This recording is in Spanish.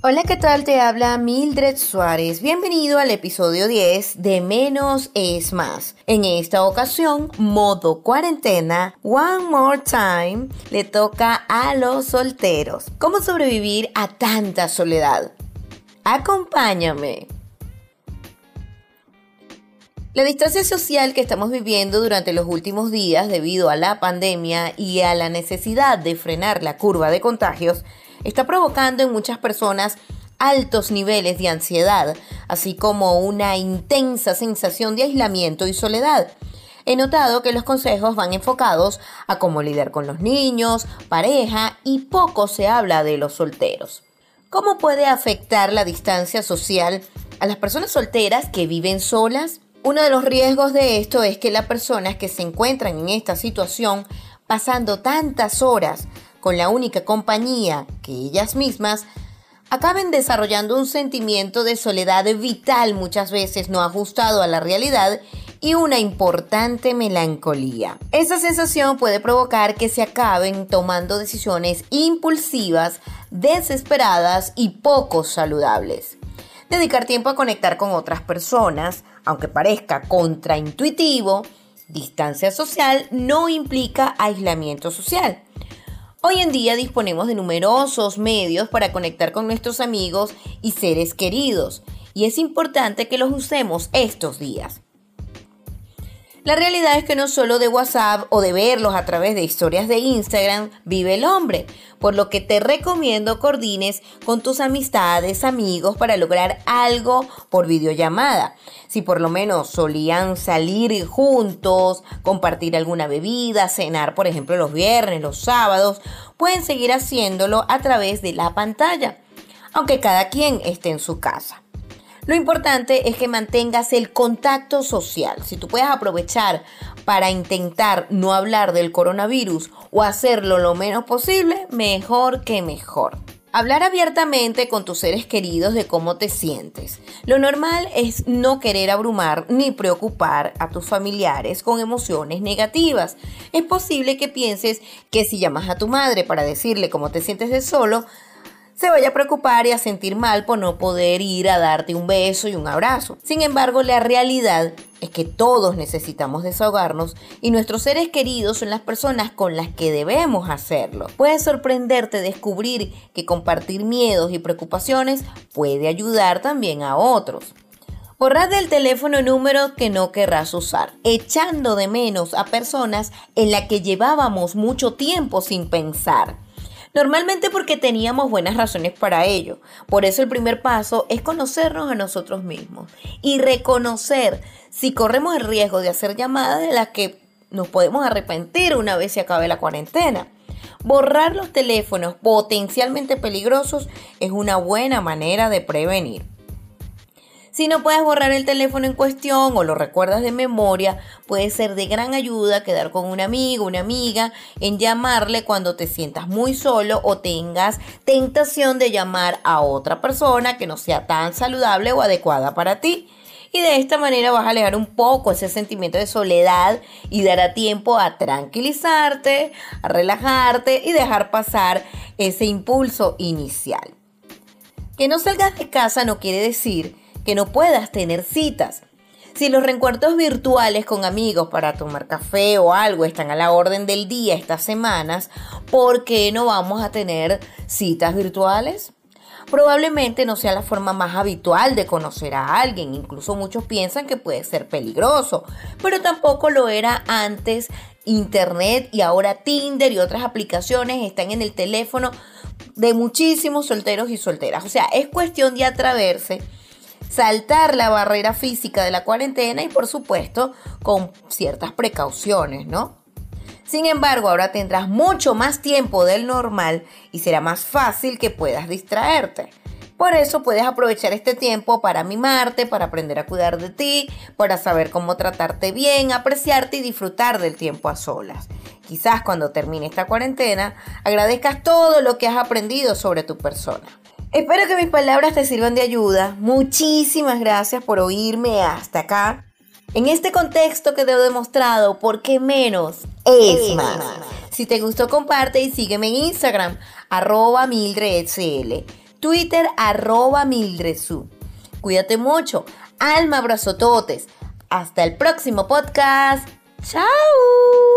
Hola, ¿qué tal? Te habla Mildred Suárez. Bienvenido al episodio 10 de Menos es Más. En esta ocasión, modo cuarentena, One More Time, le toca a los solteros. ¿Cómo sobrevivir a tanta soledad? Acompáñame. La distancia social que estamos viviendo durante los últimos días debido a la pandemia y a la necesidad de frenar la curva de contagios está provocando en muchas personas altos niveles de ansiedad, así como una intensa sensación de aislamiento y soledad. He notado que los consejos van enfocados a cómo lidiar con los niños, pareja y poco se habla de los solteros. ¿Cómo puede afectar la distancia social a las personas solteras que viven solas? Uno de los riesgos de esto es que las personas que se encuentran en esta situación pasando tantas horas con la única compañía que ellas mismas, acaben desarrollando un sentimiento de soledad vital muchas veces no ajustado a la realidad y una importante melancolía. Esa sensación puede provocar que se acaben tomando decisiones impulsivas, desesperadas y poco saludables. Dedicar tiempo a conectar con otras personas, aunque parezca contraintuitivo, distancia social no implica aislamiento social. Hoy en día disponemos de numerosos medios para conectar con nuestros amigos y seres queridos, y es importante que los usemos estos días. La realidad es que no solo de WhatsApp o de verlos a través de historias de Instagram vive el hombre, por lo que te recomiendo coordines con tus amistades, amigos para lograr algo por videollamada. Si por lo menos solían salir juntos, compartir alguna bebida, cenar por ejemplo los viernes, los sábados, pueden seguir haciéndolo a través de la pantalla, aunque cada quien esté en su casa. Lo importante es que mantengas el contacto social. Si tú puedes aprovechar para intentar no hablar del coronavirus o hacerlo lo menos posible, mejor que mejor. Hablar abiertamente con tus seres queridos de cómo te sientes. Lo normal es no querer abrumar ni preocupar a tus familiares con emociones negativas. Es posible que pienses que si llamas a tu madre para decirle cómo te sientes de solo, se vaya a preocupar y a sentir mal por no poder ir a darte un beso y un abrazo. Sin embargo, la realidad es que todos necesitamos desahogarnos y nuestros seres queridos son las personas con las que debemos hacerlo. Puede sorprenderte descubrir que compartir miedos y preocupaciones puede ayudar también a otros. Borrad del teléfono números que no querrás usar, echando de menos a personas en las que llevábamos mucho tiempo sin pensar. Normalmente porque teníamos buenas razones para ello. Por eso el primer paso es conocernos a nosotros mismos y reconocer si corremos el riesgo de hacer llamadas de las que nos podemos arrepentir una vez se acabe la cuarentena. Borrar los teléfonos potencialmente peligrosos es una buena manera de prevenir. Si no puedes borrar el teléfono en cuestión o lo recuerdas de memoria, puede ser de gran ayuda quedar con un amigo, una amiga, en llamarle cuando te sientas muy solo o tengas tentación de llamar a otra persona que no sea tan saludable o adecuada para ti. Y de esta manera vas a alejar un poco ese sentimiento de soledad y dará tiempo a tranquilizarte, a relajarte y dejar pasar ese impulso inicial. Que no salgas de casa no quiere decir que no puedas tener citas. Si los reencuentros virtuales con amigos para tomar café o algo están a la orden del día estas semanas, ¿por qué no vamos a tener citas virtuales? Probablemente no sea la forma más habitual de conocer a alguien, incluso muchos piensan que puede ser peligroso, pero tampoco lo era antes Internet y ahora Tinder y otras aplicaciones están en el teléfono de muchísimos solteros y solteras. O sea, es cuestión de atreverse saltar la barrera física de la cuarentena y por supuesto con ciertas precauciones, ¿no? Sin embargo, ahora tendrás mucho más tiempo del normal y será más fácil que puedas distraerte. Por eso puedes aprovechar este tiempo para mimarte, para aprender a cuidar de ti, para saber cómo tratarte bien, apreciarte y disfrutar del tiempo a solas. Quizás cuando termine esta cuarentena agradezcas todo lo que has aprendido sobre tu persona. Espero que mis palabras te sirvan de ayuda. Muchísimas gracias por oírme hasta acá. En este contexto que te he demostrado, ¿por qué menos es más? Si te gustó, comparte y sígueme en Instagram, arroba mildredcl. Twitter arroba Mildresu. Cuídate mucho. Alma abrazototes. Hasta el próximo podcast. ¡Chao!